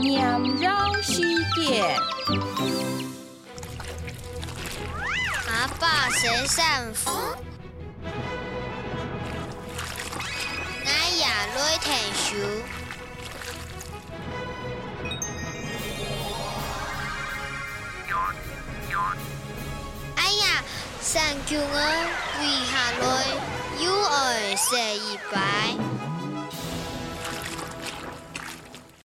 念绕世界。阿爸写三幅，俺也来听书。哎呀，三舅我跪下来，又爱写一拜。